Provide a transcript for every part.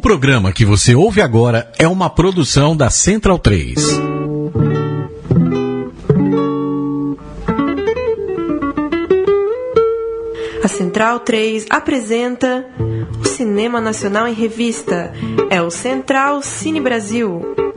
O programa que você ouve agora é uma produção da Central 3. A Central 3 apresenta o Cinema Nacional em Revista. É o Central Cine Brasil.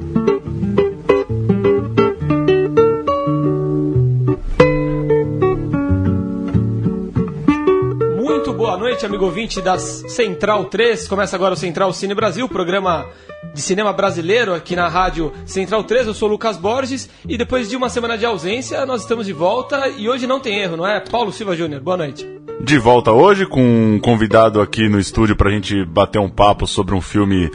Noite, amigo ouvinte da Central 3. Começa agora o Central Cine Brasil, programa de cinema brasileiro aqui na rádio Central 3. Eu sou o Lucas Borges e depois de uma semana de ausência, nós estamos de volta e hoje não tem erro, não é? Paulo Silva Júnior, boa noite. De volta hoje com um convidado aqui no estúdio pra gente bater um papo sobre um filme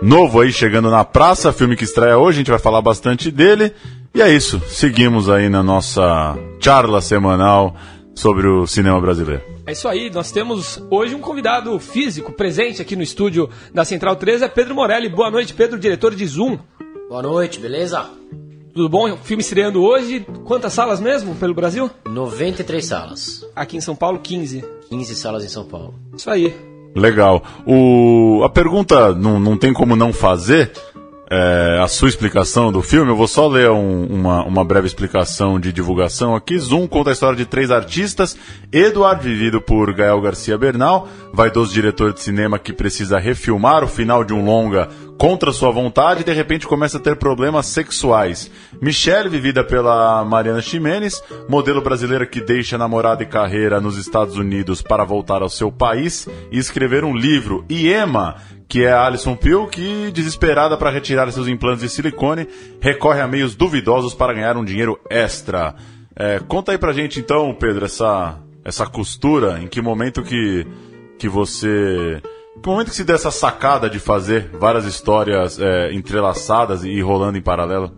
novo aí chegando na praça, filme que estreia hoje, a gente vai falar bastante dele. E é isso, seguimos aí na nossa charla semanal sobre o cinema brasileiro. É isso aí, nós temos hoje um convidado físico presente aqui no estúdio da Central 3, é Pedro Morelli. Boa noite, Pedro, diretor de Zoom. Boa noite, beleza? Tudo bom? O filme estreando hoje. Quantas salas mesmo pelo Brasil? 93 salas. Aqui em São Paulo, 15. 15 salas em São Paulo. Isso aí. Legal. O, a pergunta não, não tem como não fazer é, a sua explicação do filme. Eu vou só ler um- uma, uma breve explicação de divulgação aqui. Zoom conta a história de três artistas. Eduardo, vivido por Gael Garcia Bernal, vaidoso diretor de cinema que precisa refilmar o final de um longa contra sua vontade e de repente começa a ter problemas sexuais. Michelle, vivida pela Mariana Ximenes, modelo brasileira que deixa namorada e carreira nos Estados Unidos para voltar ao seu país e escrever um livro. E Emma, que é a Alison Pill, que, desesperada para retirar seus implantes de silicone, recorre a meios duvidosos para ganhar um dinheiro extra. É, conta aí pra gente então, Pedro, essa, essa costura, em que momento que, que você. Que momento que se deu essa sacada de fazer várias histórias é, entrelaçadas e rolando em paralelo?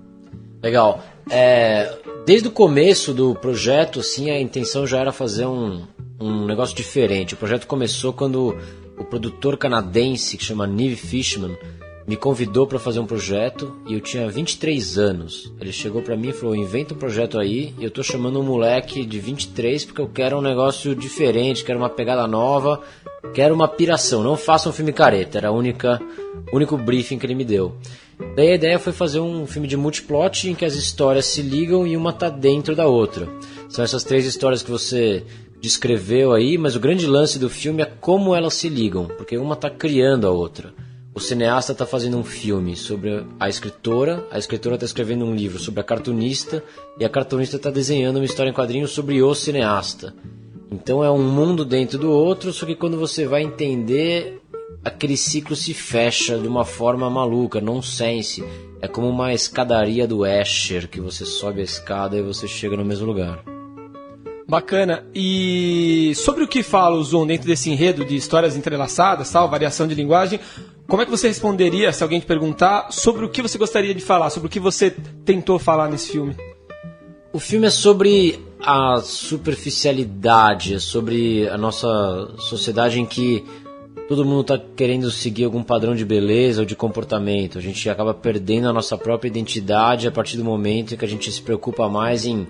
Legal. É, desde o começo do projeto, assim, a intenção já era fazer um, um negócio diferente. O projeto começou quando o produtor canadense, que chama Neve Fishman, me convidou para fazer um projeto e eu tinha 23 anos. Ele chegou para mim e falou: inventa um projeto aí. E eu tô chamando um moleque de 23 porque eu quero um negócio diferente, quero uma pegada nova, quero uma piração. Não faça um filme careta. Era a única, único briefing que ele me deu. Daí a ideia foi fazer um filme de multiplot em que as histórias se ligam e uma tá dentro da outra. São essas três histórias que você descreveu aí, mas o grande lance do filme é como elas se ligam, porque uma tá criando a outra. O cineasta está fazendo um filme sobre a escritora, a escritora está escrevendo um livro sobre a cartunista e a cartunista está desenhando uma história em quadrinhos sobre o cineasta. Então é um mundo dentro do outro, só que quando você vai entender, aquele ciclo se fecha de uma forma maluca, nonsense. É como uma escadaria do Escher, que você sobe a escada e você chega no mesmo lugar. Bacana. E sobre o que fala o Zoom dentro desse enredo de histórias entrelaçadas, tal, variação de linguagem, como é que você responderia se alguém te perguntar sobre o que você gostaria de falar, sobre o que você tentou falar nesse filme? O filme é sobre a superficialidade, é sobre a nossa sociedade em que todo mundo está querendo seguir algum padrão de beleza ou de comportamento. A gente acaba perdendo a nossa própria identidade a partir do momento em que a gente se preocupa mais em,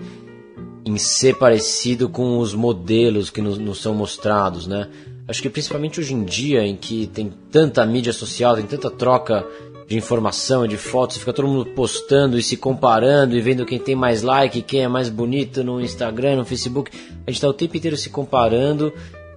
em ser parecido com os modelos que nos, nos são mostrados, né? Acho que principalmente hoje em dia, em que tem tanta mídia social, tem tanta troca de informação de fotos, fica todo mundo postando e se comparando e vendo quem tem mais like, quem é mais bonito no Instagram, no Facebook. A gente está o tempo inteiro se comparando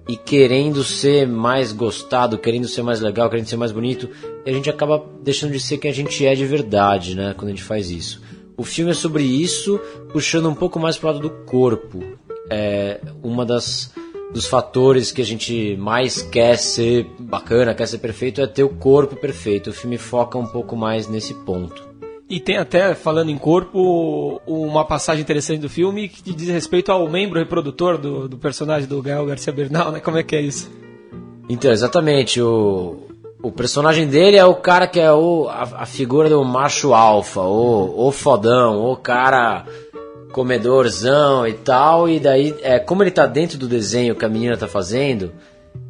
e querendo ser mais gostado, querendo ser mais legal, querendo ser mais bonito, e a gente acaba deixando de ser quem a gente é de verdade, né, quando a gente faz isso. O filme é sobre isso, puxando um pouco mais pro lado do corpo. É uma das dos fatores que a gente mais quer ser bacana, quer ser perfeito, é ter o corpo perfeito. O filme foca um pouco mais nesse ponto. E tem até, falando em corpo, uma passagem interessante do filme que diz respeito ao membro reprodutor do, do personagem do Gael Garcia Bernal, né? Como é que é isso? Então, exatamente, o, o personagem dele é o cara que é o, a, a figura do macho alfa, o, o fodão, o cara comedorzão e tal, e daí, é, como ele tá dentro do desenho que a menina tá fazendo,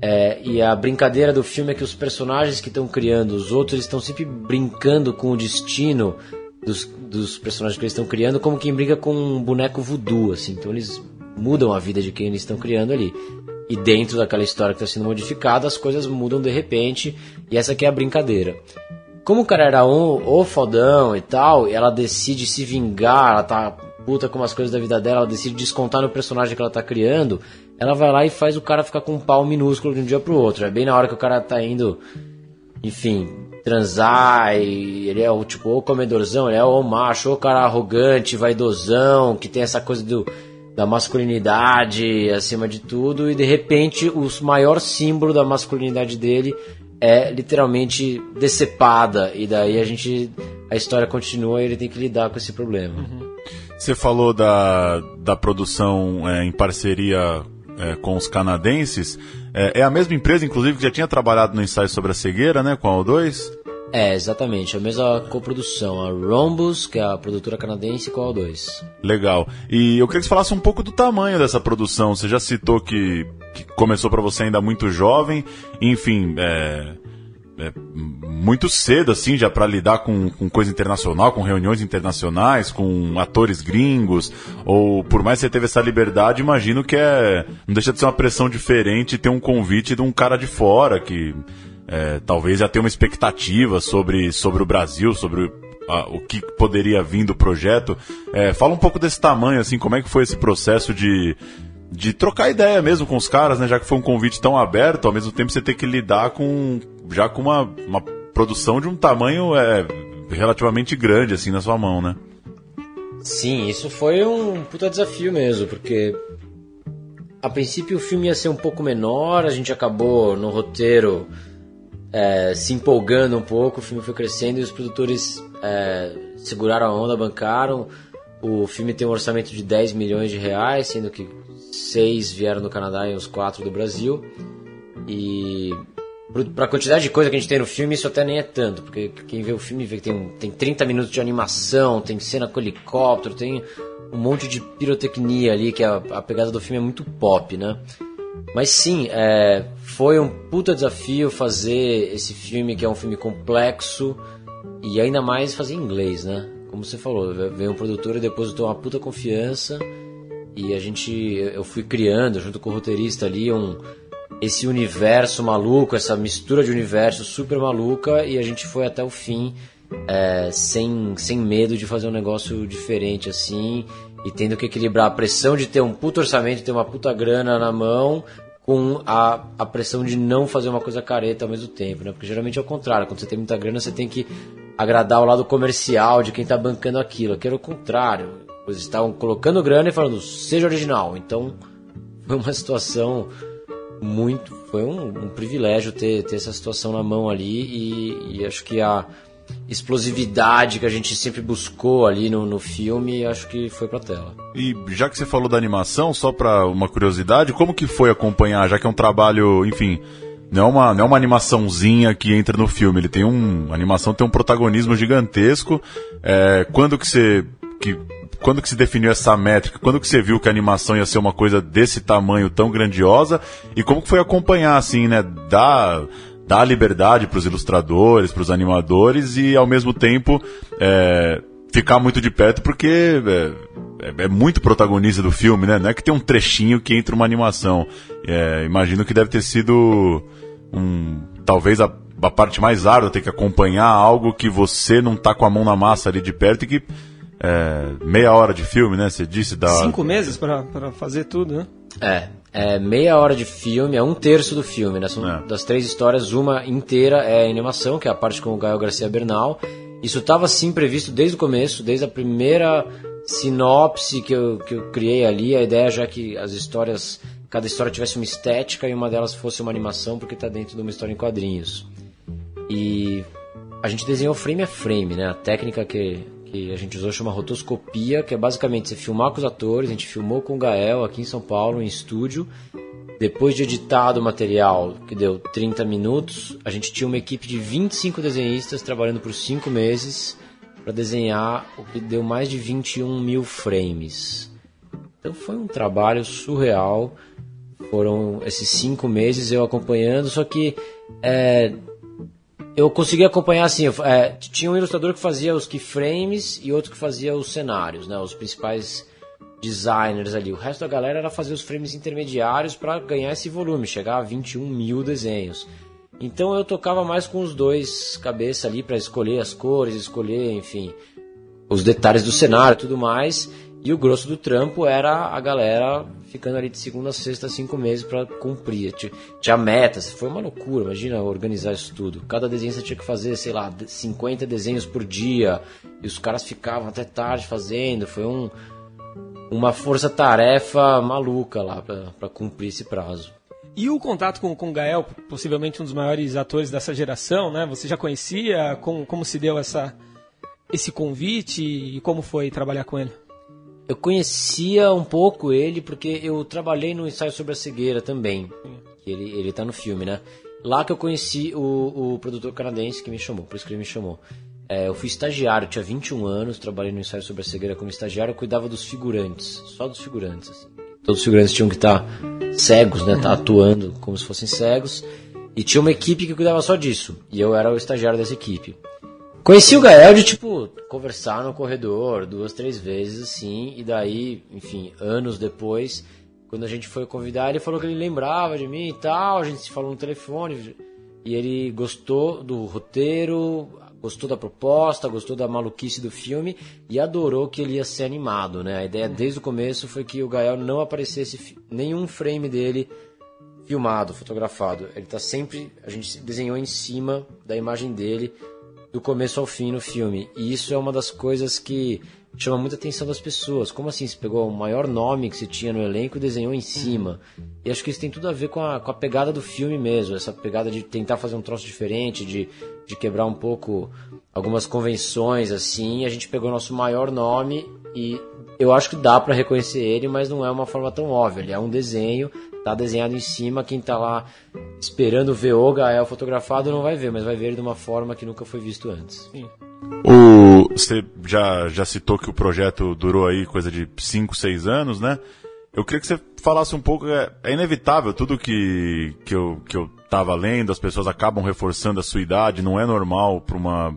é, e a brincadeira do filme é que os personagens que estão criando, os outros estão sempre brincando com o destino dos, dos personagens que eles estão criando, como quem brinca com um boneco voodoo, assim, então eles mudam a vida de quem eles estão criando ali. e dentro daquela história que está sendo modificada, as coisas mudam de repente, e essa aqui é a brincadeira. Como o cara era um, o fodão e tal, ela decide se vingar, ela tá puta com as coisas da vida dela, ela decide descontar no personagem que ela tá criando, ela vai lá e faz o cara ficar com um pau minúsculo de um dia pro outro. É bem na hora que o cara tá indo, enfim, transar e ele é o tipo o comedorzão, ele é o macho, o cara arrogante, vaidosão, que tem essa coisa do da masculinidade acima de tudo e de repente o maior símbolo da masculinidade dele é literalmente decepada e daí a gente a história continua e ele tem que lidar com esse problema. Uhum. Você falou da, da produção é, em parceria é, com os canadenses. É, é, a mesma empresa, inclusive, que já tinha trabalhado no ensaio sobre a cegueira, né, com a O2? É, exatamente. A mesma coprodução. A Rhombus, que é a produtora canadense, com a O2. Legal. E eu queria que você falasse um pouco do tamanho dessa produção. Você já citou que, que começou para você ainda muito jovem. Enfim, é, é, muito cedo, assim, já para lidar com, com coisa internacional, com reuniões internacionais, com atores gringos, ou por mais que você teve essa liberdade, imagino que é. Não deixa de ser uma pressão diferente ter um convite de um cara de fora que é, talvez já tenha uma expectativa sobre, sobre o Brasil, sobre a, o que poderia vir do projeto. É, fala um pouco desse tamanho, assim, como é que foi esse processo de de trocar ideia mesmo com os caras, né? Já que foi um convite tão aberto, ao mesmo tempo você tem que lidar com já com uma, uma produção de um tamanho é, relativamente grande assim na sua mão, né? Sim, isso foi um puta desafio mesmo, porque a princípio o filme ia ser um pouco menor, a gente acabou no roteiro é, se empolgando um pouco, o filme foi crescendo e os produtores é, seguraram a onda, bancaram. O filme tem um orçamento de 10 milhões de reais, sendo que seis vieram do Canadá e os quatro do Brasil. E para a quantidade de coisa que a gente tem no filme, isso até nem é tanto, porque quem vê o filme vê que tem, tem 30 minutos de animação, tem cena com helicóptero, tem um monte de pirotecnia ali, que a, a pegada do filme é muito pop, né? Mas sim, é, foi um puta desafio fazer esse filme, que é um filme complexo, e ainda mais fazer em inglês, né? Como você falou, veio um produtor e depositou uma puta confiança e a gente, eu fui criando junto com o roteirista ali um esse universo maluco, essa mistura de universo super maluca e a gente foi até o fim é, sem, sem medo de fazer um negócio diferente assim e tendo que equilibrar a pressão de ter um puto orçamento, ter uma puta grana na mão com a, a pressão de não fazer uma coisa careta ao mesmo tempo, né? Porque geralmente é o contrário, quando você tem muita grana você tem que agradar o lado comercial de quem está bancando aquilo. Aqui era o contrário. Eles estavam colocando grana e falando, seja original. Então, foi uma situação muito. Foi um, um privilégio ter, ter essa situação na mão ali e, e, acho que a explosividade que a gente sempre buscou ali no, no filme, acho que foi pra tela. E já que você falou da animação, só pra uma curiosidade, como que foi acompanhar, já que é um trabalho, enfim, não é uma, não é uma animaçãozinha que entra no filme, ele tem um. A animação tem um protagonismo gigantesco. É, quando que você. Que quando que se definiu essa métrica? Quando que você viu que a animação ia ser uma coisa desse tamanho tão grandiosa? E como que foi acompanhar, assim, né? Dar, dar liberdade para os ilustradores, para os animadores e, ao mesmo tempo, é, ficar muito de perto porque é, é, é, muito protagonista do filme, né? Não é que tem um trechinho que entra uma animação. É, imagino que deve ter sido um, talvez a, a parte mais árdua, ter que acompanhar algo que você não tá com a mão na massa ali de perto e que é, meia hora de filme, né? Você disse da. Cinco meses para fazer tudo, né? É, é meia hora de filme, é um terço do filme, né? São é. das três histórias, uma inteira é animação, que é a parte com o Gael Garcia Bernal. Isso estava sim previsto desde o começo, desde a primeira sinopse que eu, que eu criei ali. A ideia já que as histórias, cada história tivesse uma estética e uma delas fosse uma animação, porque está dentro de uma história em quadrinhos. E a gente desenhou frame a frame, né? A técnica que que a gente usou chama rotoscopia, que é basicamente você filmar com os atores, a gente filmou com o Gael aqui em São Paulo, em estúdio. Depois de editado o material, que deu 30 minutos, a gente tinha uma equipe de 25 desenhistas trabalhando por 5 meses para desenhar o que deu mais de 21 mil frames. Então foi um trabalho surreal. Foram esses cinco meses eu acompanhando, só que é, eu consegui acompanhar assim, é, tinha um ilustrador que fazia os keyframes e outro que fazia os cenários, né, os principais designers ali. O resto da galera era fazer os frames intermediários para ganhar esse volume, chegar a 21 mil desenhos. Então eu tocava mais com os dois cabeça ali para escolher as cores, escolher, enfim, os detalhes do cenário tudo mais. E o grosso do trampo era a galera ficando ali de segunda a sexta, cinco meses para cumprir. Tinha metas, foi uma loucura, imagina organizar isso tudo. Cada desenho você tinha que fazer, sei lá, 50 desenhos por dia. E os caras ficavam até tarde fazendo. Foi um, uma força-tarefa maluca lá para cumprir esse prazo. E o contato com, com o Gael, possivelmente um dos maiores atores dessa geração, né? Você já conhecia? Como, como se deu essa, esse convite e como foi trabalhar com ele? Eu conhecia um pouco ele porque eu trabalhei no ensaio sobre a cegueira também. Ele, ele tá no filme, né? Lá que eu conheci o, o produtor canadense que me chamou, por isso que ele me chamou. É, eu fui estagiário, tinha 21 anos, trabalhei no ensaio sobre a cegueira como estagiário, eu cuidava dos figurantes, só dos figurantes. Assim. Todos os figurantes tinham que estar tá cegos, né? Tá atuando como se fossem cegos. E tinha uma equipe que cuidava só disso. E eu era o estagiário dessa equipe. Conheci o Gael de, tipo, conversar no corredor duas, três vezes, assim, e daí, enfim, anos depois, quando a gente foi convidar, ele falou que ele lembrava de mim e tal, a gente se falou no telefone, e ele gostou do roteiro, gostou da proposta, gostou da maluquice do filme e adorou que ele ia ser animado, né? A ideia desde o começo foi que o Gael não aparecesse nenhum frame dele filmado, fotografado. Ele tá sempre, a gente desenhou em cima da imagem dele do começo ao fim no filme. E isso é uma das coisas que chama muita atenção das pessoas. Como assim? Você pegou o maior nome que você tinha no elenco e desenhou em cima. E acho que isso tem tudo a ver com a, com a pegada do filme mesmo. Essa pegada de tentar fazer um troço diferente, de, de quebrar um pouco algumas convenções, assim. A gente pegou o nosso maior nome e eu acho que dá para reconhecer ele, mas não é uma forma tão óbvia. Ele é um desenho, tá desenhado em cima, quem tá lá esperando ver o Gael fotografado não vai ver, mas vai ver de uma forma que nunca foi visto antes. Sim. O, você já, já citou que o projeto durou aí coisa de 5, 6 anos, né? Eu queria que você falasse um pouco, é, é, inevitável, tudo que, que, eu, que eu tava lendo, as pessoas acabam reforçando a sua idade, não é normal para uma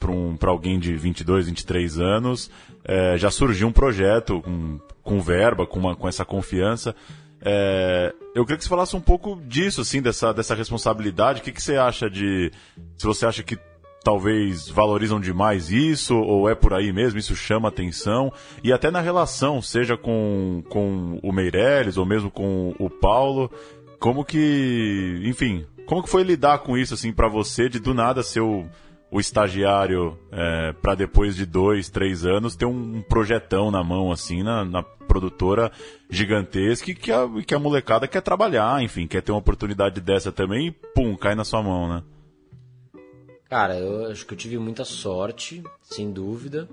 para um, alguém de 22, 23 anos, é, já surgiu um projeto com, com verba, com, uma, com essa confiança. É, eu queria que você falasse um pouco disso, assim, dessa, dessa responsabilidade. O que, que você acha de. Se você acha que talvez valorizam demais isso, ou é por aí mesmo, isso chama atenção, e até na relação, seja com, com o Meirelles ou mesmo com o Paulo, como que, enfim, como que foi lidar com isso, assim, para você, de do nada ser o o estagiário é, para depois de dois, três anos ter um projetão na mão assim na, na produtora gigantesca que a, que a molecada quer trabalhar, enfim, quer ter uma oportunidade dessa também e pum, cai na sua mão, né? Cara, eu acho que eu tive muita sorte, sem dúvida.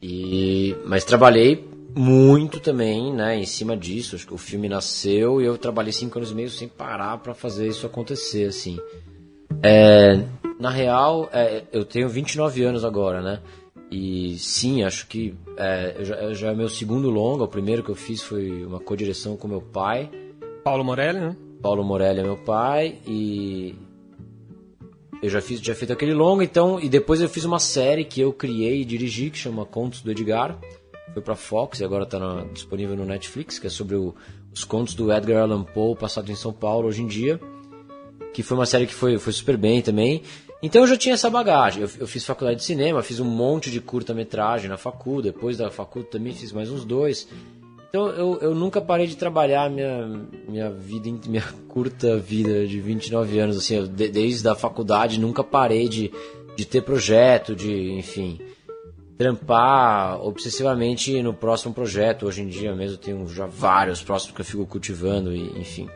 E mas trabalhei muito também, né, em cima disso. Acho que o filme nasceu e eu trabalhei cinco anos e meio sem parar para fazer isso acontecer, assim. É, na real, é, eu tenho 29 anos agora, né? E sim, acho que é, já, já é meu segundo longa. O primeiro que eu fiz foi uma co-direção com meu pai. Paulo Morelli, né? Paulo Morelli é meu pai e eu já fiz, já feito aquele longa, então e depois eu fiz uma série que eu criei e dirigi que chama Contos do Edgar. Foi para Fox e agora está disponível no Netflix, que é sobre o, os contos do Edgar Allan Poe passado em São Paulo hoje em dia. Que foi uma série que foi, foi super bem também. Então eu já tinha essa bagagem. Eu, eu fiz faculdade de cinema, fiz um monte de curta-metragem na facu, depois da facu também fiz mais uns dois. Então eu, eu nunca parei de trabalhar minha, minha vida, minha curta vida de 29 anos, assim, eu, de, desde a faculdade nunca parei de, de ter projeto, de, enfim, trampar obsessivamente no próximo projeto. Hoje em dia mesmo tenho já vários próximos que eu fico cultivando e, enfim,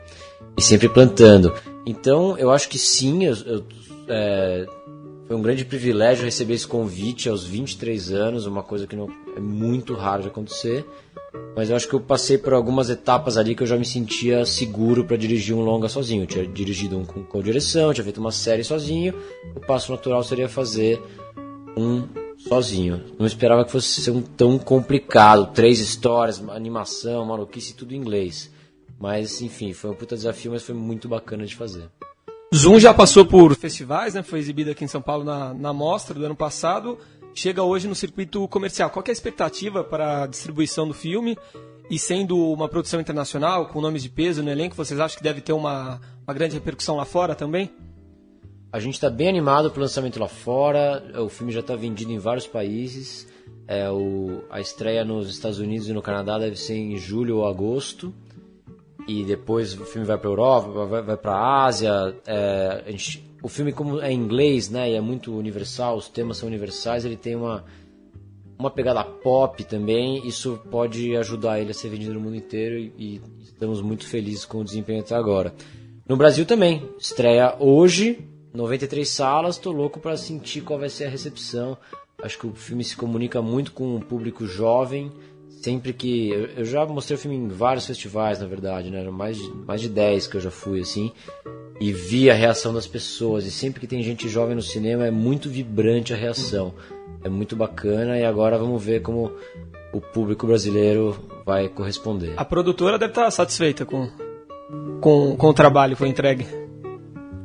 e sempre plantando. Então eu acho que sim, eu, eu é, foi um grande privilégio receber esse convite aos 23 anos, uma coisa que não, é muito raro de acontecer. Mas eu acho que eu passei por algumas etapas ali que eu já me sentia seguro para dirigir um longa sozinho. Eu tinha dirigido um com, com direção, tinha feito uma série sozinho. O passo natural seria fazer um sozinho. Não esperava que fosse ser um tão complicado. Três histórias, animação, maluquice, tudo em inglês. Mas, enfim, foi um puta desafio, mas foi muito bacana de fazer. Zoom já passou por festivais, né? Foi exibido aqui em São Paulo na, na mostra do ano passado. chega hoje no circuito comercial. Qual é a expectativa para a distribuição do filme? E sendo uma produção internacional, com nomes de peso no elenco, vocês acham que deve ter uma, uma grande repercussão lá fora também? A gente está bem animado para o lançamento lá fora. O filme já está vendido em vários países. É, o, a estreia nos Estados Unidos e no Canadá deve ser em julho ou agosto. E depois o filme vai para Europa, vai, vai para Ásia. É, a gente, o filme, como é em inglês né, e é muito universal, os temas são universais, ele tem uma, uma pegada pop também. Isso pode ajudar ele a ser vendido no mundo inteiro e, e estamos muito felizes com o desempenho até agora. No Brasil também, estreia hoje, 93 salas. Estou louco para sentir qual vai ser a recepção. Acho que o filme se comunica muito com o público jovem. Sempre que. Eu já mostrei o filme em vários festivais, na verdade, né? Mais de, mais de 10 que eu já fui, assim. E vi a reação das pessoas. E sempre que tem gente jovem no cinema é muito vibrante a reação. É muito bacana. E agora vamos ver como o público brasileiro vai corresponder. A produtora deve estar satisfeita com, com, com o trabalho que foi entregue.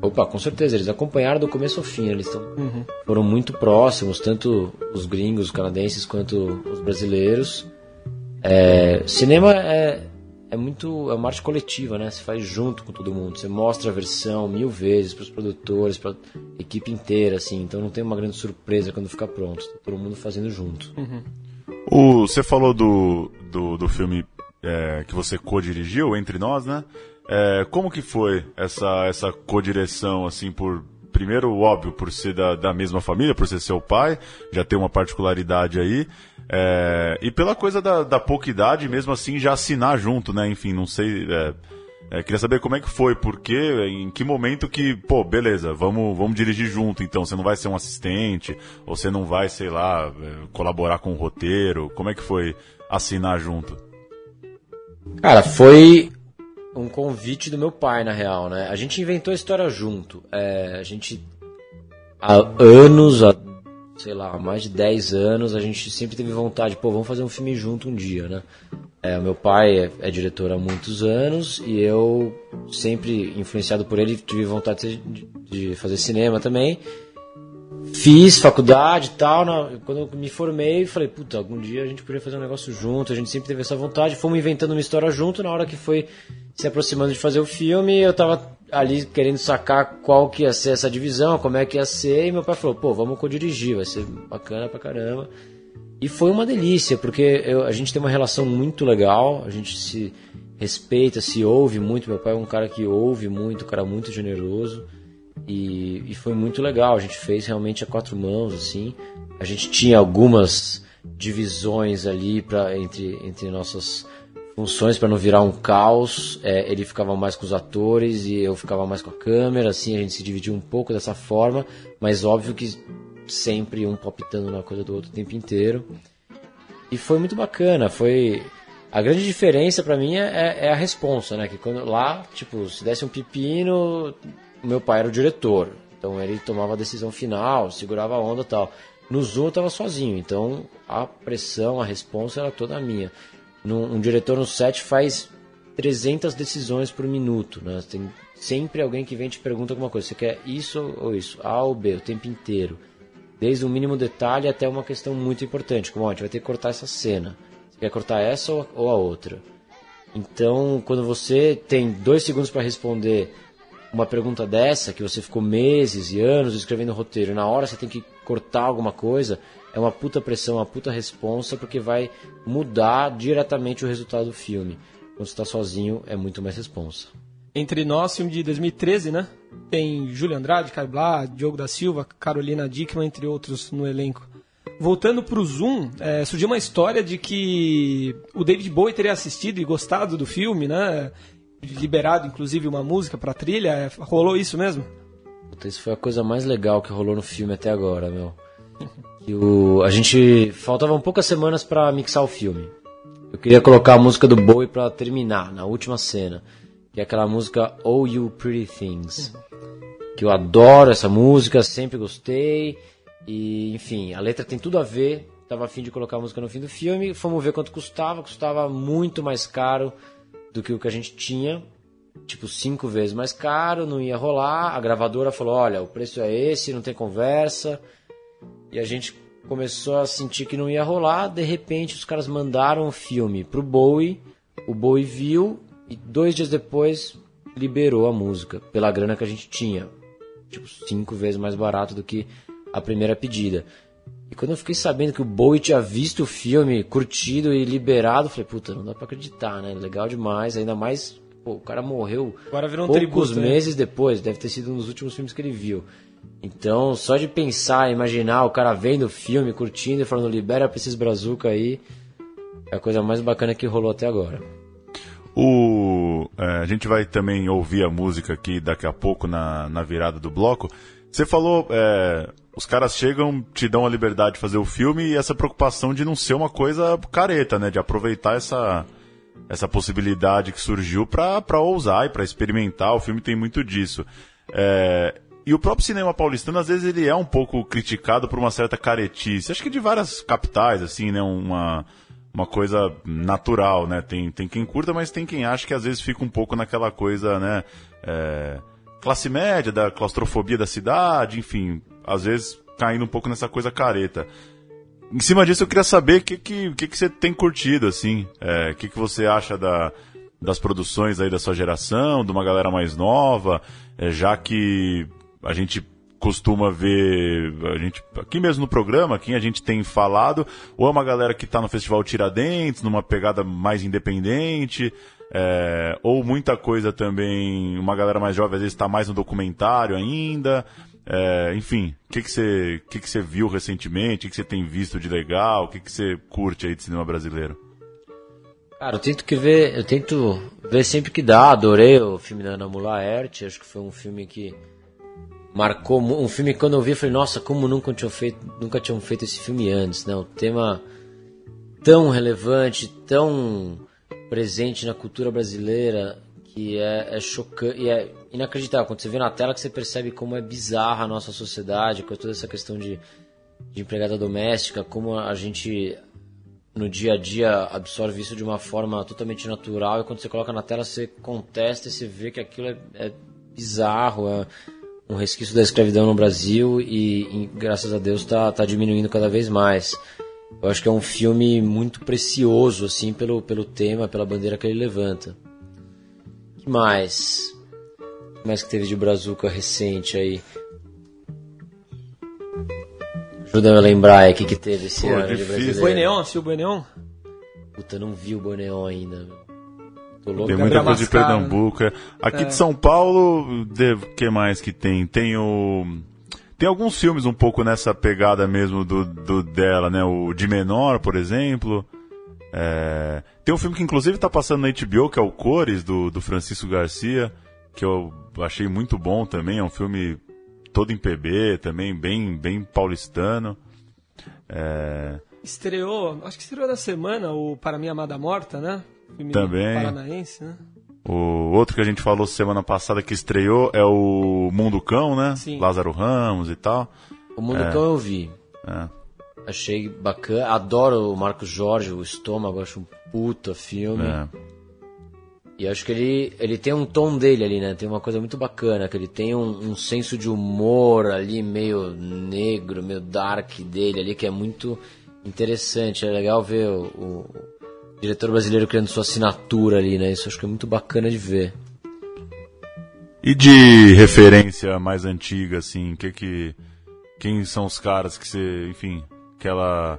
Opa, com certeza, eles acompanharam do começo ao fim, eles tão, uhum. foram muito próximos, tanto os gringos, os canadenses, quanto os brasileiros. É, cinema é, é muito é uma arte coletiva, né? Você faz junto com todo mundo, você mostra a versão mil vezes para os produtores, para equipe inteira, assim. Então não tem uma grande surpresa quando fica pronto, tá todo mundo fazendo junto. Uhum. O, você falou do, do, do filme é, que você co-dirigiu, Entre Nós, né? É, como que foi essa, essa co-direção, assim, por... Primeiro, óbvio, por ser da, da mesma família, por ser seu pai, já tem uma particularidade aí. É, e pela coisa da, da pouca idade, mesmo assim, já assinar junto, né? Enfim, não sei... É, é, queria saber como é que foi, porque, em que momento que, pô, beleza, vamos, vamos dirigir junto, então, você não vai ser um assistente, ou você não vai, sei lá, é, colaborar com o roteiro, como é que foi assinar junto? Cara, foi um convite do meu pai, na real, né? A gente inventou a história junto. É, a gente, há anos, há, sei lá, mais de 10 anos, a gente sempre teve vontade, pô, vamos fazer um filme junto um dia, né? É, meu pai é, é, diretor há muitos anos e eu, sempre influenciado por ele, tive vontade de, de fazer cinema também. Fiz faculdade e tal. Na, quando eu me formei, falei, puta, algum dia a gente poderia fazer um negócio junto. A gente sempre teve essa vontade. Fomos inventando uma história junto. Na hora que foi se aproximando de fazer o filme, eu tava ali querendo sacar qual que ia ser essa divisão, como é que ia ser. E meu pai falou, pô, vamos co-dirigir, vai ser bacana pra caramba. E foi uma delícia, porque eu, a gente tem uma relação muito legal, a gente se respeita, se ouve muito. Meu pai é um cara que ouve muito, um cara muito generoso. E, e, foi muito legal. A gente fez realmente a quatro mãos, assim. A gente tinha algumas divisões ali para entre, entre nossas funções para não virar um caos. É, ele ficava mais com os atores e eu ficava mais com a câmera. Assim, a gente se dividia um pouco dessa forma, mas óbvio que sempre um palpitando na coisa do outro o tempo inteiro. E foi muito bacana. Foi a grande diferença para mim é, é, a responsa, né? Que quando lá, tipo, se desse um pepino meu pai era o diretor, então ele tomava a decisão final, segurava a onda e tal. No Zoom eu estava sozinho, então a pressão, a resposta era toda minha. Num, um diretor no set faz 300 decisões por minuto, né? Tem sempre alguém que vem e te pergunta alguma coisa. Você quer isso ou isso? A ou B, o tempo inteiro. Desde o mínimo detalhe até uma questão muito importante, como ó, a gente vai ter que cortar essa cena. Você quer cortar essa ou a outra? Então, quando você tem dois segundos para responder uma pergunta dessa, que você ficou meses e anos escrevendo roteiro, na hora você tem que cortar alguma coisa, é uma puta pressão, uma puta responsa, porque vai mudar diretamente o resultado do filme. Quando você está sozinho, é muito mais responsa. Entre nós, filme de 2013, né? Tem Júlio Andrade, Caio Blá, Diogo da Silva, Carolina Dickman, entre outros no elenco. Voltando para o Zoom, é, surgiu uma história de que o David Bowie teria assistido e gostado do filme, né? Liberado, inclusive, uma música pra trilha. É, rolou isso mesmo? Puta, isso foi a coisa mais legal que rolou no filme até agora, meu. Que o, a gente. Faltavam poucas semanas para mixar o filme. Eu queria colocar a música do Bowie para terminar, na última cena. Que é aquela música Oh You Pretty Things. Que eu adoro essa música, sempre gostei. E, enfim, a letra tem tudo a ver. Tava afim de colocar a música no fim do filme. Fomos ver quanto custava. Custava muito mais caro do que o que a gente tinha, tipo cinco vezes mais caro, não ia rolar. A gravadora falou: olha, o preço é esse, não tem conversa. E a gente começou a sentir que não ia rolar, de repente os caras mandaram o filme pro Bowie, o Bowie viu e dois dias depois liberou a música pela grana que a gente tinha. Tipo, cinco vezes mais barato do que a primeira pedida. E quando eu fiquei sabendo que o Bowie tinha visto o filme, curtido e liberado, falei, puta, não dá pra acreditar, né? Legal demais, ainda mais, pô, o cara morreu Agora virou um poucos tributo, né? meses depois, deve ter sido um dos últimos filmes que ele viu. Então, só de pensar, imaginar o cara vendo o filme, curtindo e falando, libera pra esses brazuca aí, é a coisa mais bacana que rolou até agora. O, é, a gente vai também ouvir a música aqui daqui a pouco na, na virada do bloco. Você falou, é, os caras chegam, te dão a liberdade de fazer o filme e essa preocupação de não ser uma coisa careta, né? De aproveitar essa, essa possibilidade que surgiu pra ousar e pra experimentar. O filme tem muito disso. É, e o próprio cinema paulistano, às vezes, ele é um pouco criticado por uma certa caretice. Acho que de várias capitais, assim, né? Uma, uma coisa natural, né? Tem, tem quem curta, mas tem quem acha que às vezes fica um pouco naquela coisa, né? É, classe média, da claustrofobia da cidade, enfim, às vezes caindo um pouco nessa coisa careta. Em cima disso, eu queria saber o que, que, que, que você tem curtido, assim, o que, que você acha da, das produções aí da sua geração, de uma galera mais nova, é, já que a gente costuma ver, a gente, aqui mesmo no programa, quem a gente tem falado, ou é uma galera que está no Festival Tiradentes, numa pegada mais independente, é, ou muita coisa também, uma galera mais jovem às vezes está mais no documentário ainda, é, enfim, o que, que, você, que, que você viu recentemente, o que, você tem visto de legal, o que, que você curte aí de cinema brasileiro? Cara, eu tento que ver, eu tento ver sempre que dá. Adorei o filme da Ana Mulaert, acho que foi um filme que marcou um filme que quando eu vi eu falei, nossa, como nunca tinham feito, nunca tinham feito esse filme antes, né? O tema tão relevante, tão presente na cultura brasileira que é, é chocante e é inacreditável quando você vê na tela que você percebe como é bizarra a nossa sociedade com toda essa questão de, de empregada doméstica, como a gente no dia a dia absorve isso de uma forma totalmente natural e quando você coloca na tela você contesta e você vê que aquilo é, é bizarro, é um resquício da escravidão no Brasil e, e, graças a Deus está tá diminuindo cada vez mais. Eu acho que é um filme muito precioso assim pelo, pelo tema, pela bandeira que ele levanta. Que mais? O que mais que teve de Brazuca recente aí? Ajuda-me a lembrar aí o que, que teve esse Pô, ano de difícil. brasileiro. Boi Neon, assistiu o Boi Neon? Puta, não vi o Boi Neon ainda. Tô louco. Tem Gabriel muita coisa de Pernambuco. é. Aqui É. de São Paulo, o que mais que tem? Tem o. Tem alguns filmes um pouco nessa pegada mesmo do, do dela, né? O De Menor, por exemplo. É, Tem um filme que inclusive tá passando na HBO, que é o Cores, do, do Francisco Garcia, que eu achei muito bom também. É um filme todo em PB também, bem, bem paulistano. É, Estreou, acho que estreou da semana o Para Minha Amada Morta, né? Filme Também. Paranaense, né? O outro que a gente falou semana passada que estreou é o Mundo Cão, né? Sim. Lázaro Ramos e tal. O Mundo Cão eu vi. É. Achei bacana. Adoro o Marcos Jorge, o Estômago, acho um puta filme. É. E acho que ele, ele tem um tom dele ali, né? Tem uma coisa muito bacana, que ele tem um, um senso de humor ali, meio negro, meio dark dele ali, que é muito interessante. É legal ver o, o diretor brasileiro criando sua assinatura ali, né? Isso acho que é muito bacana de ver. E de referência mais antiga, assim, que que quem são os caras que você, enfim, aquela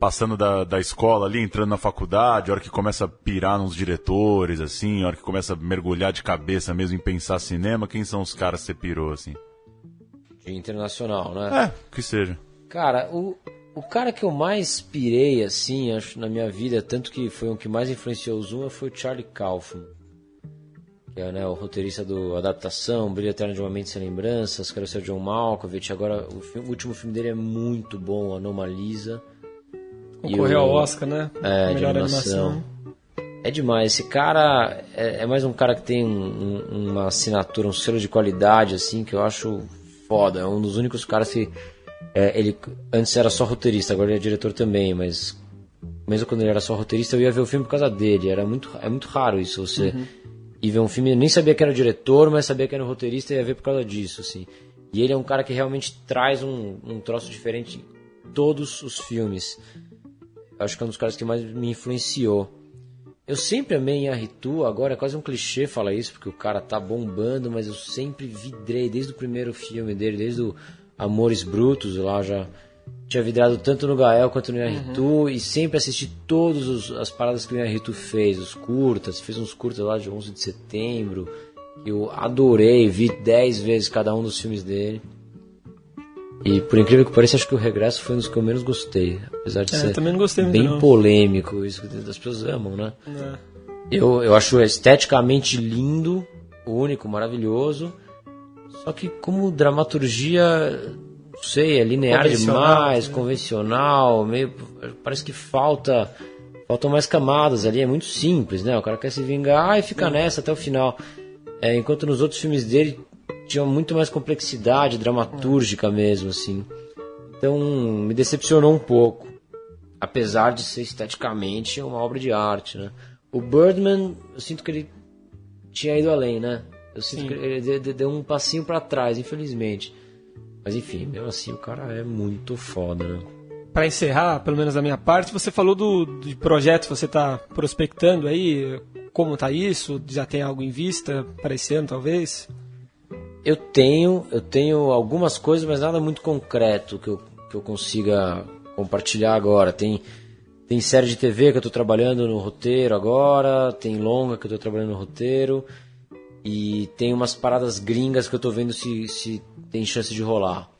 passando da, da escola ali, entrando na faculdade, a hora que começa a pirar nos diretores, assim, a hora que começa a mergulhar de cabeça mesmo em pensar cinema, quem são os caras que você pirou, assim? De internacional, né? É, que seja. Cara, o, o cara que eu mais pirei, assim, acho, na minha vida, tanto que foi o que mais influenciou o Zuma, foi o Charlie Kaufman. É né, o roteirista do Adaptação, Brilho Eterno de uma Mente Sem Lembranças, Quero Ser John Malkovich. Agora, o, fi- o último filme dele é muito bom, Anomalisa. E Concorreu ao Oscar, né? É, de Melhor animação. animação. É demais. Esse cara é, é mais um cara que tem um- um- uma assinatura, um selo de qualidade, assim, que eu acho foda. É um dos únicos caras que. é, ele antes era só roteirista, agora ele é diretor também, mas mesmo quando ele era só roteirista, eu ia ver o filme por causa dele. Era muito, é muito raro isso, você ir ver um filme. Eu nem sabia que era o diretor, mas sabia que era o roteirista e ia ver por causa disso, assim. E ele é um cara que realmente traz um, um troço diferente todos os filmes. Acho que é um dos caras que mais me influenciou. Eu sempre amei Inharitu, agora é quase um clichê falar isso, porque o cara tá bombando, mas eu sempre vidrei desde o primeiro filme dele, desde o Amores Brutos, lá já tinha vidrado tanto no Gael quanto no Inharitu, uhum. e sempre assisti todas as paradas que o Inharitu fez, os curtas, fez uns curtas lá de 11 de setembro, eu adorei, vi 10 vezes cada um dos filmes dele. E por incrível que pareça, acho que o Regresso foi um dos que eu menos gostei. Apesar de é, ser bem não. polêmico, isso que as pessoas amam, né? É. Eu, eu acho esteticamente lindo, único, maravilhoso. Só que como dramaturgia, não sei, é linear demais, né? convencional, meio. Parece que falta. Faltam mais camadas ali, é muito simples, né? O cara quer se vingar e fica nessa até o final. É, enquanto nos outros filmes dele tinha muito mais complexidade dramatúrgica mesmo, assim. Então me decepcionou um pouco, apesar de ser esteticamente uma obra de arte, né? O Birdman, eu sinto que ele tinha ido além, né? Eu sinto Sim. que ele deu um passinho para trás, infelizmente. Mas enfim, mesmo assim o cara é muito foda, né? Para encerrar, pelo menos da minha parte, você falou do, de projeto que você está prospectando aí. Como tá isso? Já tem algo em vista para esse ano, talvez? Eu tenho, eu tenho algumas coisas, mas nada muito concreto que eu, que eu consiga compartilhar agora. Tem, tem série de TV que eu estou trabalhando no roteiro agora, tem longa que eu estou trabalhando no roteiro, e tem umas paradas gringas que eu estou vendo se, se tem chance de rolar.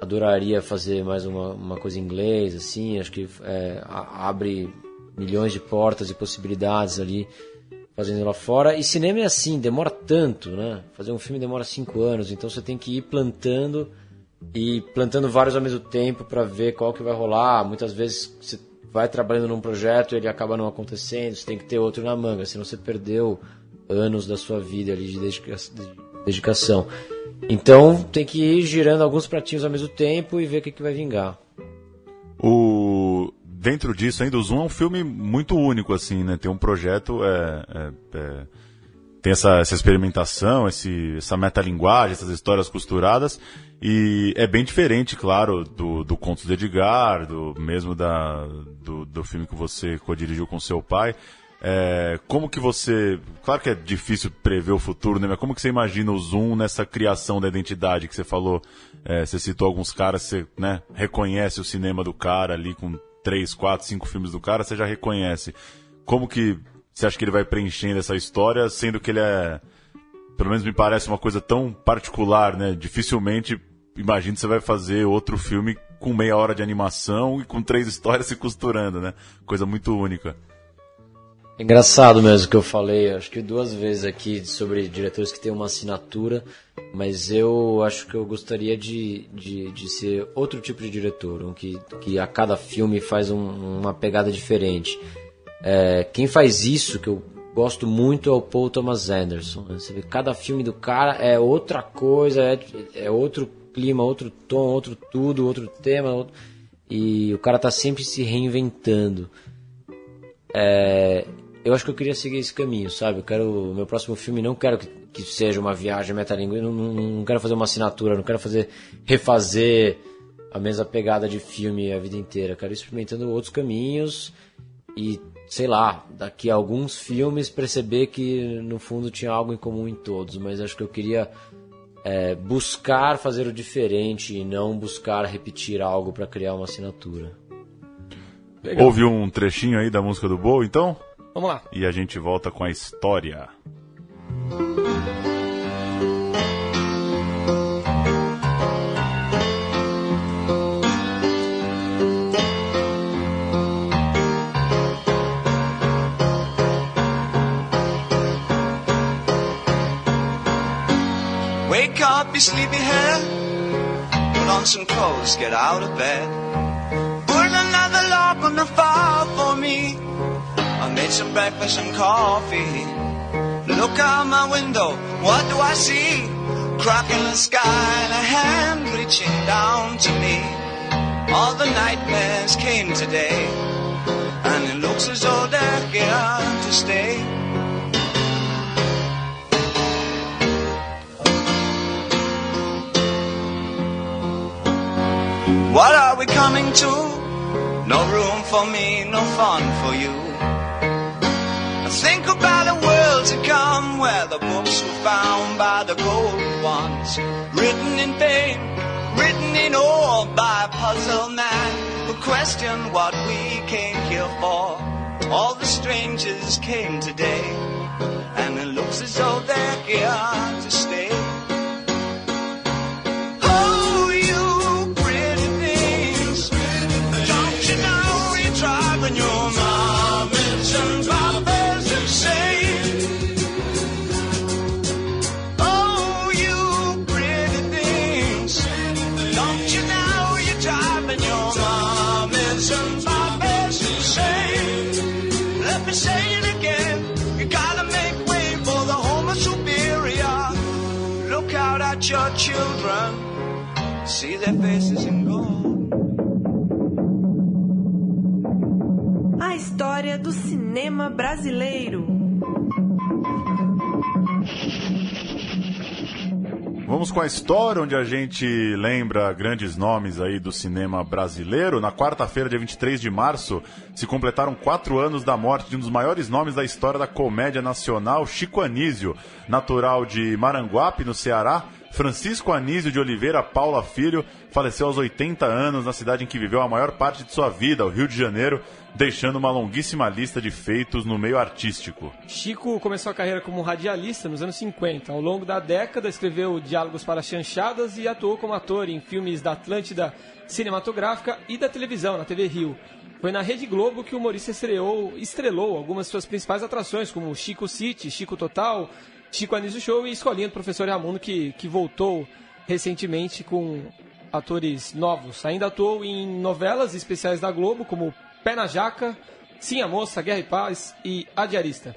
Adoraria fazer mais uma, uma coisa em inglês, assim, acho que é, abre milhões de portas e possibilidades ali fazendo lá fora. E cinema é assim, demora tanto, né? Fazer um filme demora cinco anos, então você tem que ir plantando e plantando vários ao mesmo tempo para ver qual que vai rolar. Muitas vezes você vai trabalhando num projeto e ele acaba não acontecendo, você tem que ter outro na manga, senão você perdeu anos da sua vida ali de dedicação. Então tem que ir girando alguns pratinhos ao mesmo tempo e ver o que, que vai vingar. O dentro disso ainda, o Zoom é um filme muito único, assim, né? Tem um projeto, é, é, é, tem essa, essa experimentação, esse, essa metalinguagem, essas histórias costuradas, e é bem diferente, claro, do, do de Edgar, do, mesmo da, do, do filme que você co-dirigiu com seu pai. É, como que você. Claro que é difícil prever o futuro, né? Mas como que você imagina o Zoom nessa criação da identidade que você falou? É, você citou alguns caras, você né, reconhece o cinema do cara ali com três, quatro, cinco filmes do cara, você já reconhece. Como que você acha que ele vai preenchendo essa história, sendo que ele é, pelo menos me parece uma coisa tão particular, né? Dificilmente, imagino que você vai fazer outro filme com meia hora de animação e com três histórias se costurando, né? Coisa muito única. Engraçado mesmo que eu falei, acho que duas vezes aqui sobre diretores que têm uma assinatura, mas eu acho que eu gostaria de, de, de ser outro tipo de diretor, um que, que a cada filme faz um, uma pegada diferente. É, quem faz isso, que eu gosto muito, é o Paul Thomas Anderson. Né? Você vê, cada filme do cara é outra coisa, é, é outro clima, outro tom, outro tudo, outro tema, outro... e o cara tá sempre se reinventando. É, eu acho que eu queria seguir esse caminho, sabe? Eu quero. Meu próximo filme não quero que, que seja uma viagem metalinguística, não, não, não quero fazer uma assinatura, não quero fazer. refazer a mesma pegada de filme a vida inteira. Eu quero ir experimentando outros caminhos e, sei lá, daqui a alguns filmes perceber que no fundo tinha algo em comum em todos, mas acho que eu queria é, buscar fazer o diferente e não buscar repetir algo para criar uma assinatura. Legal. Houve um trechinho aí da música do Bo, então? Vamos lá. E a gente volta com a história. Wake up, you sleepyhead. Put on some clothes, get out of bed. Made some breakfast and coffee. Look out my window, what do I see? Crack in the sky and a hand reaching down to me. All the nightmares came today, and it looks as though they're here to stay. What are we coming to? No room for me, no fun for you. Think about a world to come where the books were found by the gold ones, written in pain, written in ore by a puzzle man who questioned what we came here for. All the strangers came today, and it looks as though they're here to stay. Cinema brasileiro. Vamos com a história onde a gente lembra grandes nomes aí do cinema brasileiro. Na quarta-feira, dia 23 de março, se completaram quatro anos da morte de um dos maiores nomes da história da comédia nacional, Chico Anísio, natural de Maranguape, no Ceará. Francisco Anísio de Oliveira Paula Filho faleceu aos 80 anos na cidade em que viveu a maior parte de sua vida, o Rio de Janeiro, deixando uma longuíssima lista de feitos no meio artístico. Chico começou a carreira como radialista nos anos 50. Ao longo da década, escreveu diálogos para chanchadas e atuou como ator em filmes da Atlântida Cinematográfica e da televisão, na TV Rio. Foi na Rede Globo que o humorista estreou, estrelou algumas de suas principais atrações, como Chico City, Chico Total, Chico Anísio Show e Escolinha do Professor Ramundo, que, que voltou recentemente com atores novos. Ainda atuou em novelas especiais da Globo, como Pé na Jaca, Sim a Moça, Guerra e Paz e A Diarista.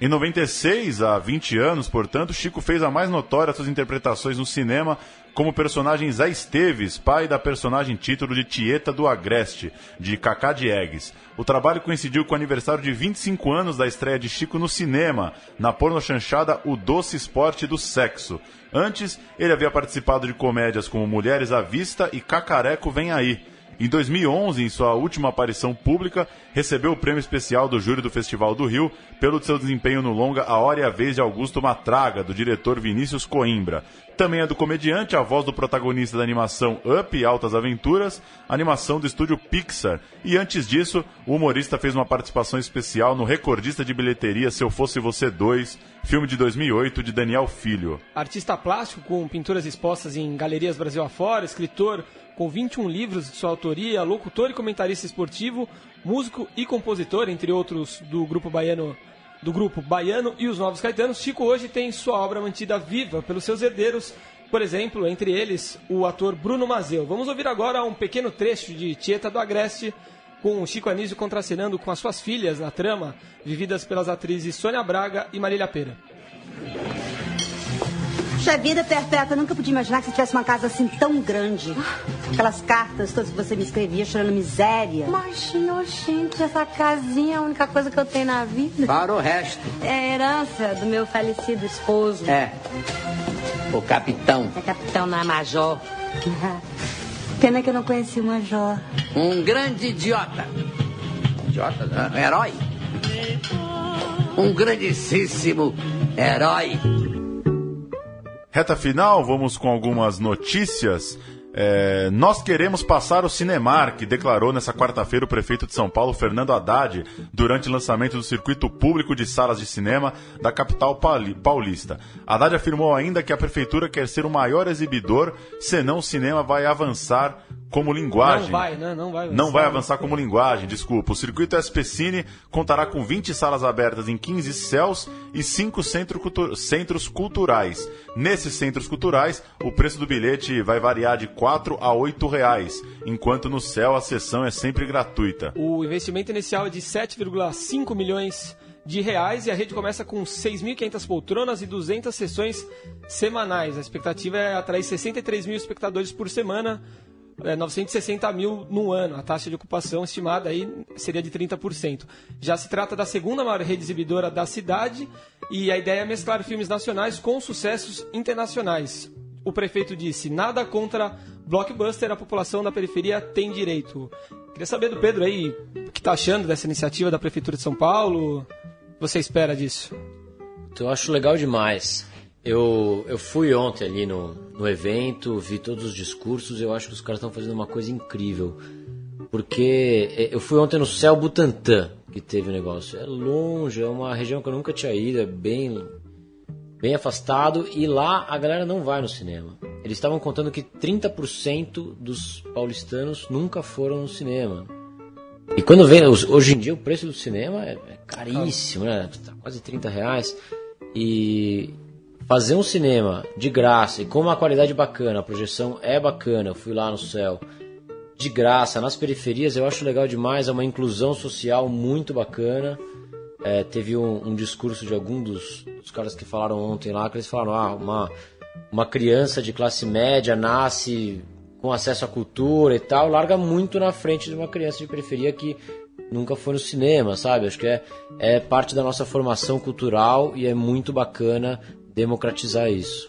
Em 96, há 20 anos, portanto, Chico fez a mais notória suas interpretações no cinema como personagem Zé Esteves, pai da personagem título de Tieta do Agreste, de Cacá Diegues. O trabalho coincidiu com o aniversário de 25 anos da estreia de Chico no cinema, na pornochanchada O Doce Esporte do Sexo. Antes, ele havia participado de comédias como Mulheres à Vista e Cacareco Vem Aí. Em 2011, em sua última aparição pública, recebeu o prêmio especial do júri do Festival do Rio pelo seu desempenho no longa A Hora e a Vez de Augusto Matraga, do diretor Vinícius Coimbra. Também é do comediante, a voz do protagonista da animação Up Altas Aventuras, animação do estúdio Pixar. E antes disso, o humorista fez uma participação especial no recordista de bilheteria Se Eu Fosse Você 2, filme de 2008 de Daniel Filho. Artista plástico com pinturas expostas em galerias Brasil afora, escritor com 21 livros de sua autoria, locutor e comentarista esportivo, músico e compositor, entre outros do grupo baiano do grupo Baiano e os Novos Caetanos, Chico hoje tem sua obra mantida viva pelos seus herdeiros, por exemplo, entre eles o ator Bruno Mazeu. Vamos ouvir agora um pequeno trecho de Tieta do Agreste, com Chico Anísio contracenando com as suas filhas na trama, vividas pelas atrizes Sônia Braga e Marília Pera. Puxa vida, Perpétua, eu nunca podia imaginar que você tivesse uma casa assim tão grande. Aquelas cartas todas que você me escrevia chorando miséria. Imagina, gente, essa casinha é a única coisa que eu tenho na vida. Para o resto. É a herança do meu falecido esposo. É. O capitão. É capitão, não é major. Pena que eu não conheci o major. Um grande idiota. Idiota? não, Herói. Um grandíssimo herói. Reta final, vamos com algumas notícias. É, nós queremos passar o Cinemark, declarou nessa quarta-feira o prefeito de São Paulo, Fernando Haddad, durante o lançamento do circuito público de salas de cinema da capital pauli- paulista. Haddad afirmou ainda que a prefeitura quer ser o maior exibidor, senão o cinema vai avançar como linguagem. Não vai, né? Não vai Não vai avançar como linguagem, desculpa. O circuito SPCine contará com 20 salas abertas em 15 céus e 5 centro cultu- centros culturais. Nesses centros culturais, o preço do bilhete vai variar de 4 a 8 reais, enquanto no céu a sessão é sempre gratuita. O investimento inicial é de 7,5 milhões de reais e a rede começa com 6.500 poltronas e 200 sessões semanais. A expectativa é atrair 63 mil espectadores por semana, é, 960 mil no ano. A taxa de ocupação estimada aí seria de 30%. Já se trata da segunda maior rede exibidora da cidade e a ideia é mesclar filmes nacionais com sucessos internacionais. O prefeito disse: nada contra blockbuster a população da periferia tem direito. Queria saber do Pedro aí, o que está achando dessa iniciativa da Prefeitura de São Paulo? Você espera disso? Eu acho legal demais. Eu, eu fui ontem ali no, no evento, vi todos os discursos, eu acho que os caras estão fazendo uma coisa incrível. Porque eh, eu fui ontem no Céu Butantã, que teve o negócio. É longe, é uma região que eu nunca tinha ido, é bem, bem afastado, e lá a galera não vai no cinema. Eles estavam contando que 30% dos paulistanos nunca foram no cinema. E quando vem, hoje em dia o preço do cinema é, é caríssimo, né? Tá quase 30 reais. E fazer um cinema de graça e com uma qualidade bacana, a projeção é bacana, eu fui lá no céu, de graça, nas periferias, eu acho legal demais, é uma inclusão social muito bacana. É, teve um, um, discurso de algum dos, dos, caras que falaram ontem lá, que eles falaram, ah, uma, uma criança de classe média nasce com acesso à cultura e tal, larga muito na frente de uma criança de periferia que nunca foi no cinema, sabe? Acho que é, é parte da nossa formação cultural e é muito bacana democratizar isso.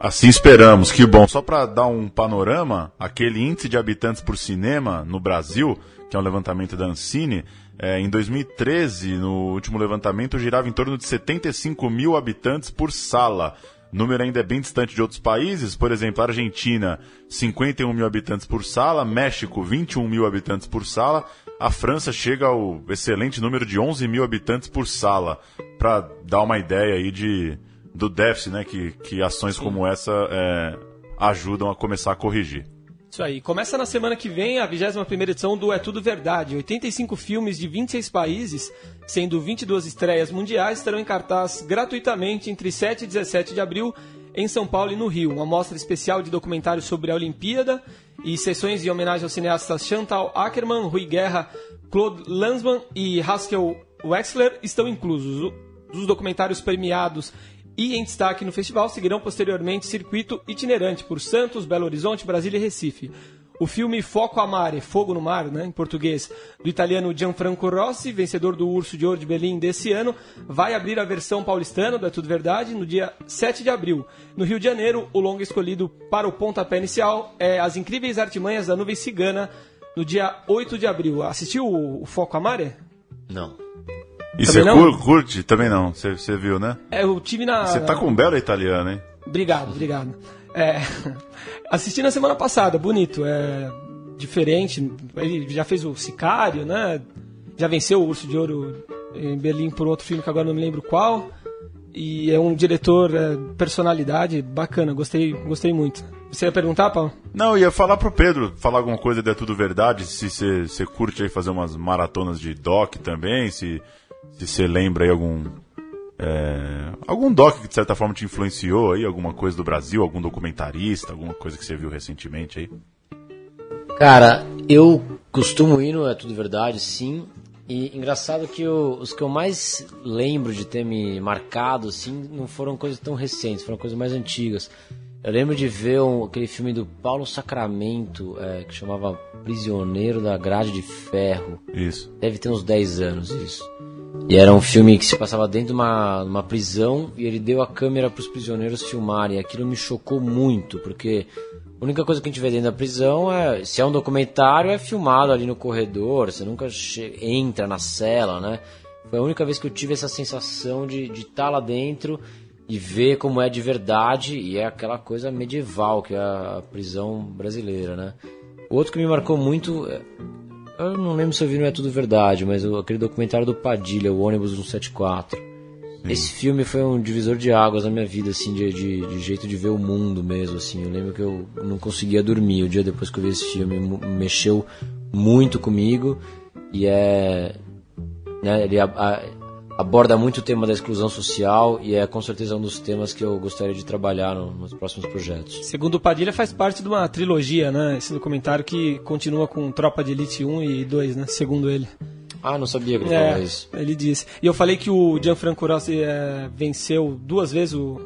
Assim esperamos, que bom. Só para dar um panorama, aquele índice de habitantes por cinema no Brasil, que é um levantamento da Ancine, é, em 2013, no último levantamento, girava em torno de 75 mil habitantes por sala. O número ainda é bem distante de outros países, por exemplo, Argentina, 51 mil habitantes por sala, México, 21 mil habitantes por sala, a França chega ao excelente número de 11 mil habitantes por sala, para dar uma ideia aí de, do déficit, né, que, que ações Sim. como essa é, ajudam a começar a corrigir. Isso aí. Começa na semana que vem a 21ª edição do É Tudo Verdade. 85 filmes de 26 países, sendo 22 estreias mundiais, estarão em cartaz gratuitamente entre 7 e 17 de abril em São Paulo e no Rio. Uma mostra especial de documentários sobre a Olimpíada e sessões de homenagem aos cineastas Chantal Ackerman, Rui Guerra, Claude Lanzmann e Haskell Wexler estão inclusos. Os documentários premiados e em destaque no festival seguirão posteriormente circuito itinerante por Santos, Belo Horizonte, Brasília e Recife. O filme Foco a Mare, Fogo no Mar, né, em português, do italiano Gianfranco Rossi, vencedor do Urso de Ouro de Berlim desse ano, vai abrir a versão paulistana do É Tudo Verdade no dia 7 de abril. No Rio de Janeiro, o longa escolhido para o pontapé inicial é As Incríveis Artimanhas da Nuvem Cigana, no dia 8 de abril. Assistiu o Foco a Mare? Não. E você curte? Também não, você viu, né? É, eu tive na. Você tá com belo italiano, hein? Obrigado, obrigado. É, assisti na semana passada, bonito, é diferente. Ele já fez o Sicário, né? Já venceu o Urso de Ouro em Berlim por outro filme que agora não me lembro qual. E é um diretor, é, personalidade bacana, gostei, gostei muito. Você ia perguntar, Paulo? Não, ia falar pro Pedro, falar alguma coisa de É Tudo Verdade, se você curte aí fazer umas maratonas de doc também, se se você lembra aí algum. É, algum doc que de certa forma te influenciou aí, alguma coisa do Brasil, algum documentarista, alguma coisa que você viu recentemente aí? Cara, eu costumo ir no É Tudo Verdade, sim. E engraçado que eu, os que eu mais lembro de ter me marcado, assim, não foram coisas tão recentes, foram coisas mais antigas. Eu lembro de ver um, aquele filme do Paulo Sacramento, é, que chamava Prisioneiro da Grade de Ferro. Isso. Deve ter uns 10 anos isso. E era um filme que se passava dentro de uma, uma prisão e ele deu a câmera para os prisioneiros filmarem. Aquilo me chocou muito, porque a única coisa que a gente vê dentro da prisão é, se é um documentário, é filmado ali no corredor, você nunca entra na cela, né? Foi a única vez que eu tive essa sensação de estar tá lá dentro e ver como é de verdade, e é aquela coisa medieval que é a prisão brasileira, né? O outro que me marcou muito eu não lembro se eu vi Não É Tudo Verdade, mas aquele documentário do Padilha, o ônibus 174. Sim. Esse filme foi um divisor de águas na minha vida, assim, de, de, de, jeito de ver o mundo mesmo, assim. Eu lembro que eu não conseguia dormir o dia depois que eu vi esse filme. Mexeu muito comigo e é... Né, ele, a, a, aborda muito o tema da exclusão social e é com certeza um dos temas que eu gostaria de trabalhar no, nos próximos projetos. Segundo o Padilha, faz parte de uma trilogia, né? Esse documentário que continua com Tropa de Elite 1 e 2, né? Segundo ele. Ah, não sabia que ele é, isso. Ele disse. E eu falei que o Gianfranco Rossi é, venceu duas vezes o,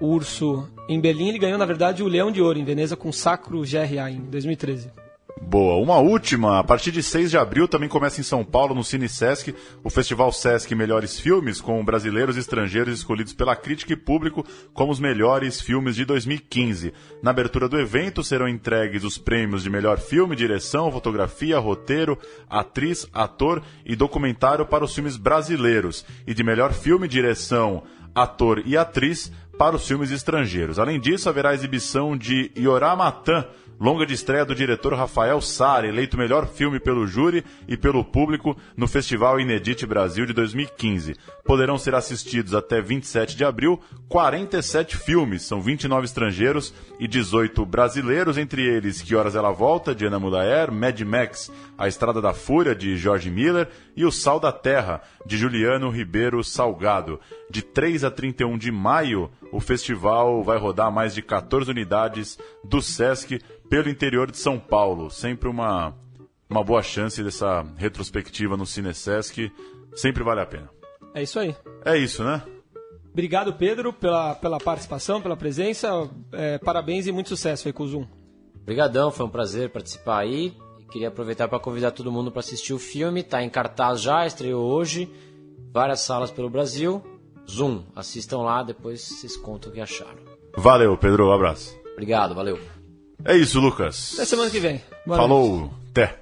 o Urso em Berlim. Ele ganhou, na verdade, o Leão de Ouro em Veneza com Sacro GRA em 2013. Boa. Uma última, a partir de 6 de abril também começa em São Paulo, no Cine Sesc, o Festival Sesc Melhores Filmes, com brasileiros e estrangeiros escolhidos pela crítica e público como os melhores filmes de 2015. Na abertura do evento serão entregues os prêmios de melhor filme, direção, fotografia, roteiro, atriz, ator e documentário para os filmes brasileiros, e de melhor filme, direção, ator e atriz para os filmes estrangeiros. Além disso, haverá exibição de Yorá Matan, longa de estreia do diretor Rafael Sara, eleito melhor filme pelo júri e pelo público no Festival Inedite Brasil de 2015. Poderão ser assistidos até 27 de abril 47 filmes, são 29 estrangeiros e 18 brasileiros, entre eles Que Horas Ela Volta, de Ana Mudaer, Mad Max, A Estrada da Fúria, de George Miller e O Sal da Terra, de Juliano Ribeiro Salgado. De 3 a 31 de maio, o festival vai rodar mais de 14 unidades do Sesc pelo interior de São Paulo. Sempre uma, uma boa chance dessa retrospectiva no Cinesesc. Sempre vale a pena. É isso aí. É isso, né? Obrigado, Pedro, pela, pela participação, pela presença. É, parabéns e muito sucesso aí com o Zoom. Obrigadão, foi um prazer participar aí. E queria aproveitar para convidar todo mundo para assistir o filme. Está em cartaz já, estreou hoje. Várias salas pelo Brasil. Zoom, assistam lá, depois vocês contam o que acharam. Valeu, Pedro, um abraço. Obrigado, valeu. É isso, Lucas. Até semana que vem. Boa Falou, noite. até.